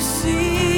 see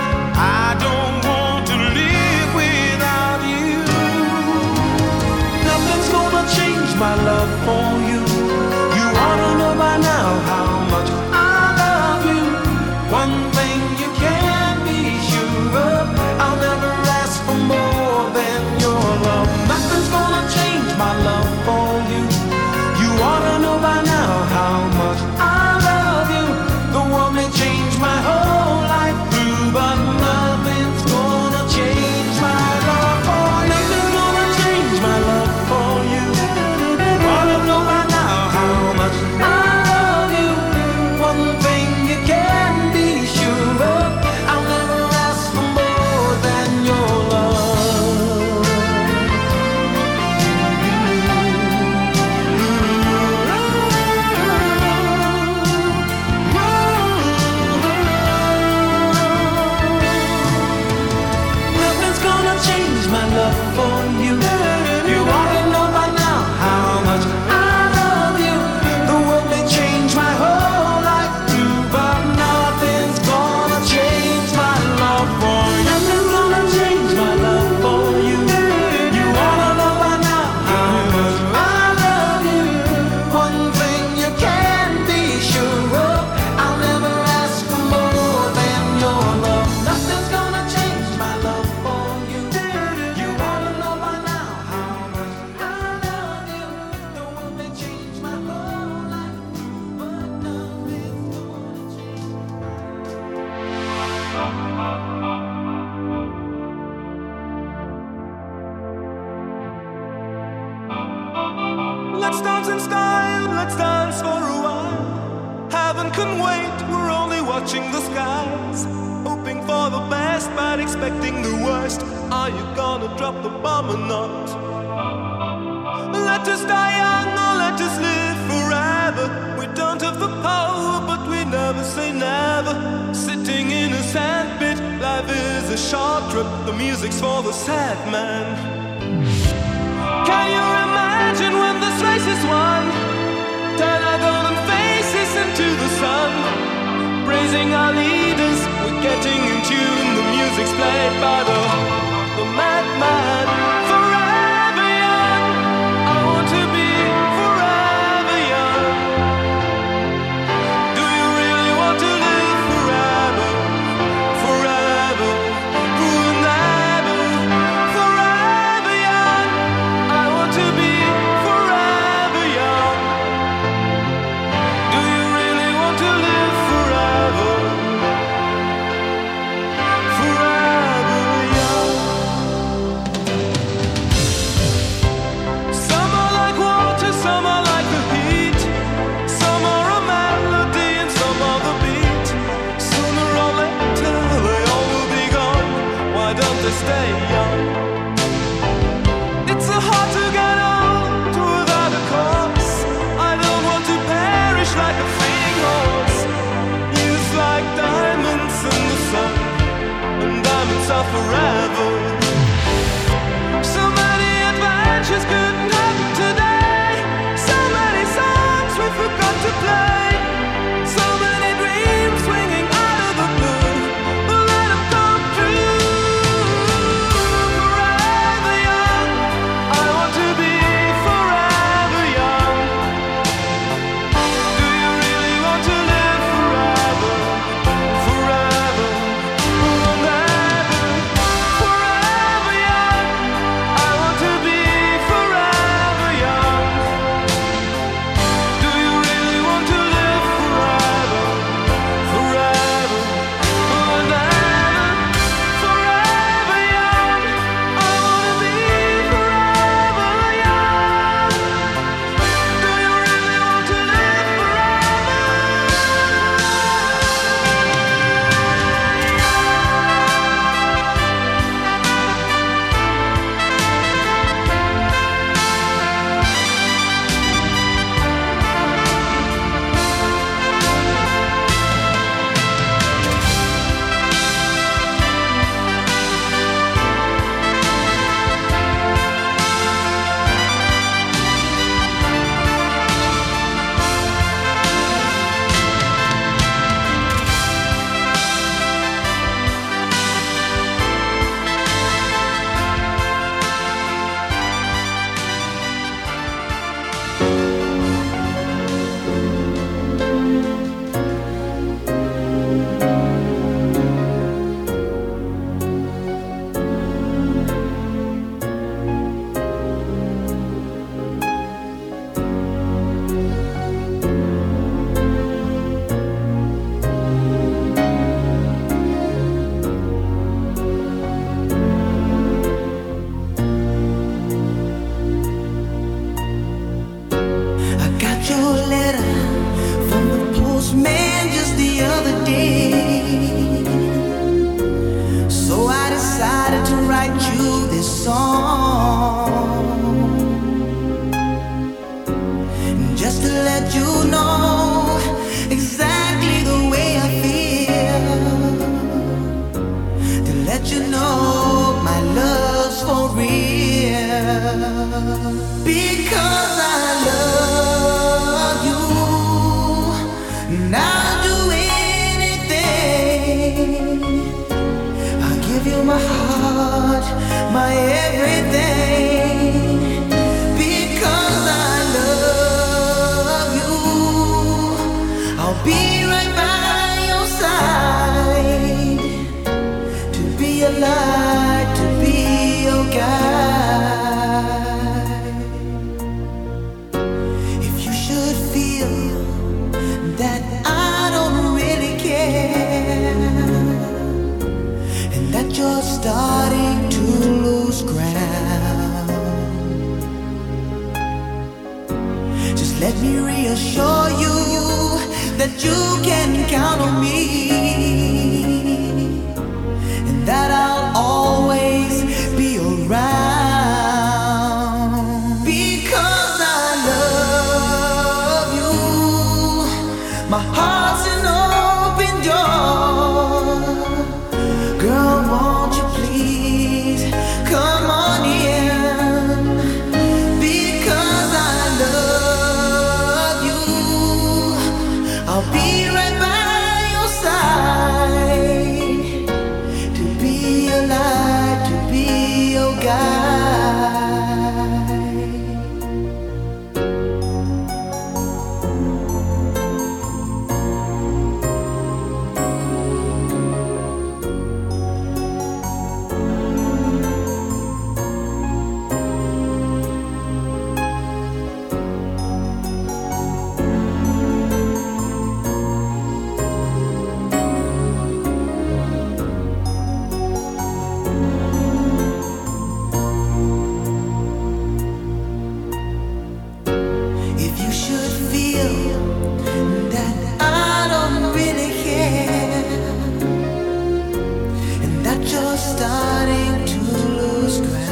starting to lose ground.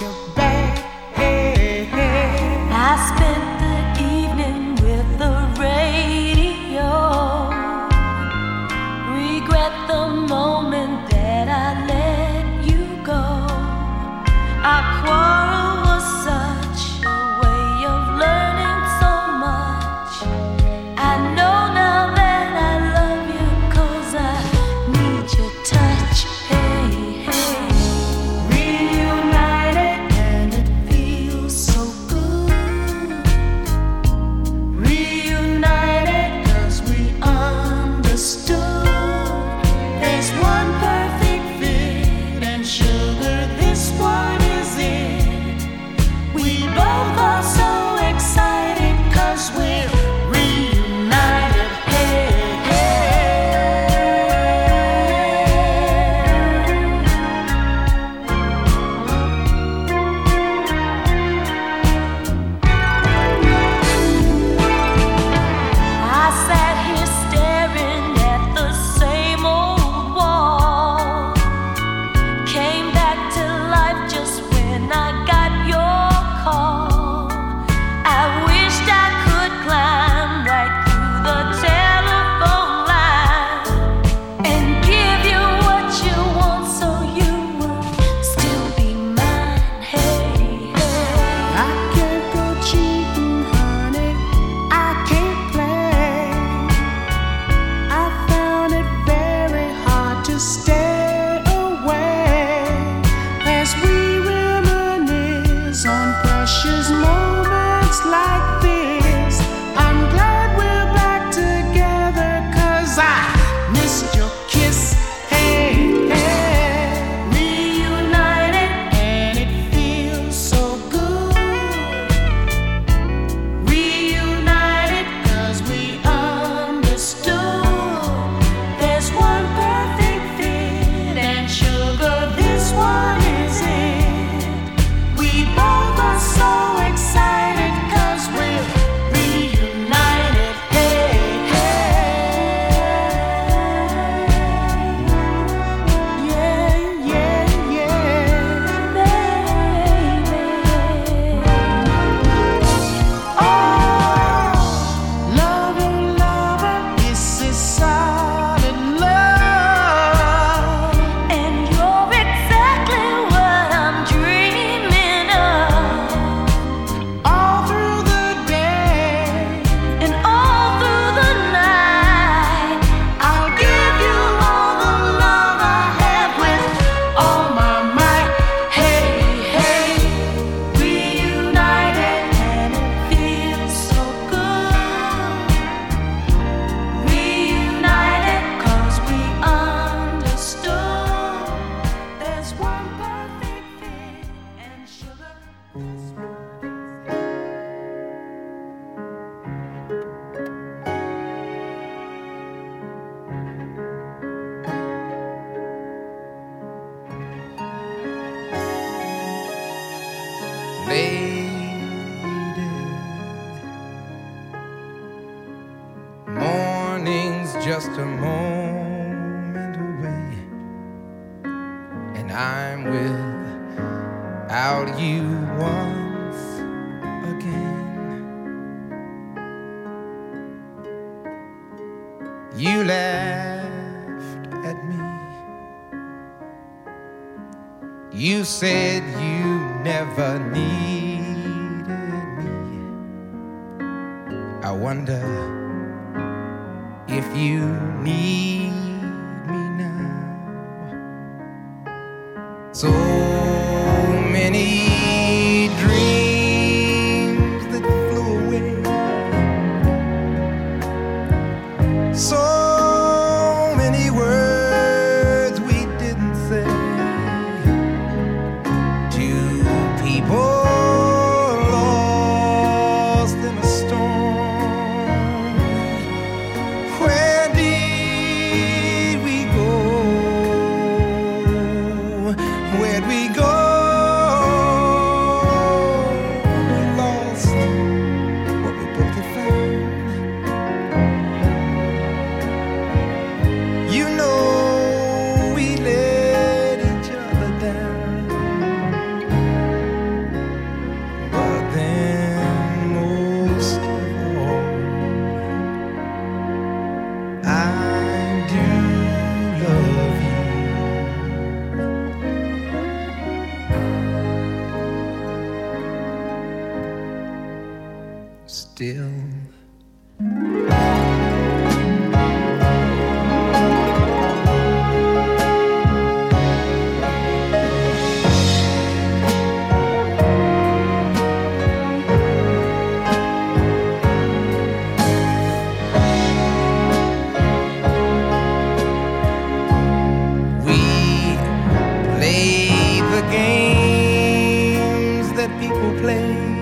your best. question You laughed at me. You said you never needed me. I wonder if you need me now. So place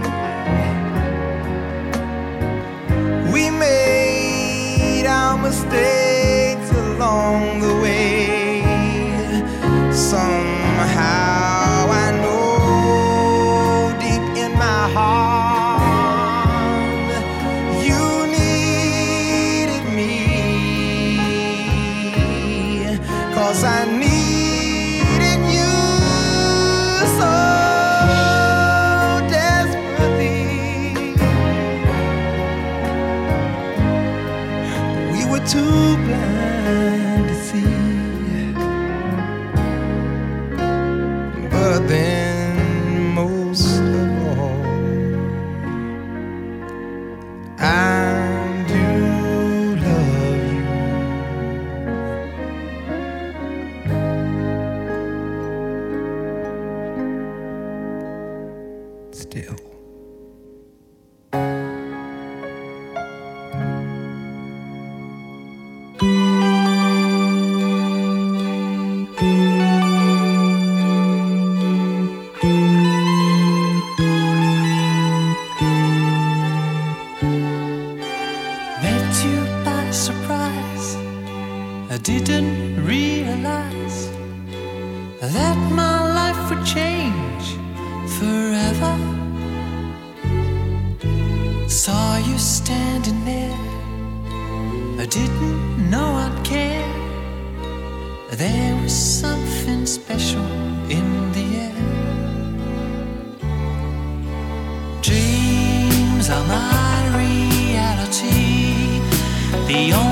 The only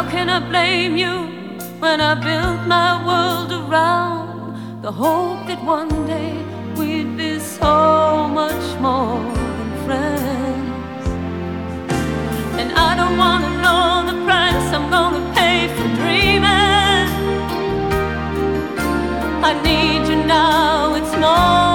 How can I blame you when I built my world around the hope that one day we'd be so much more than friends? And I don't wanna know the price I'm gonna pay for dreaming. I need you now, it's more.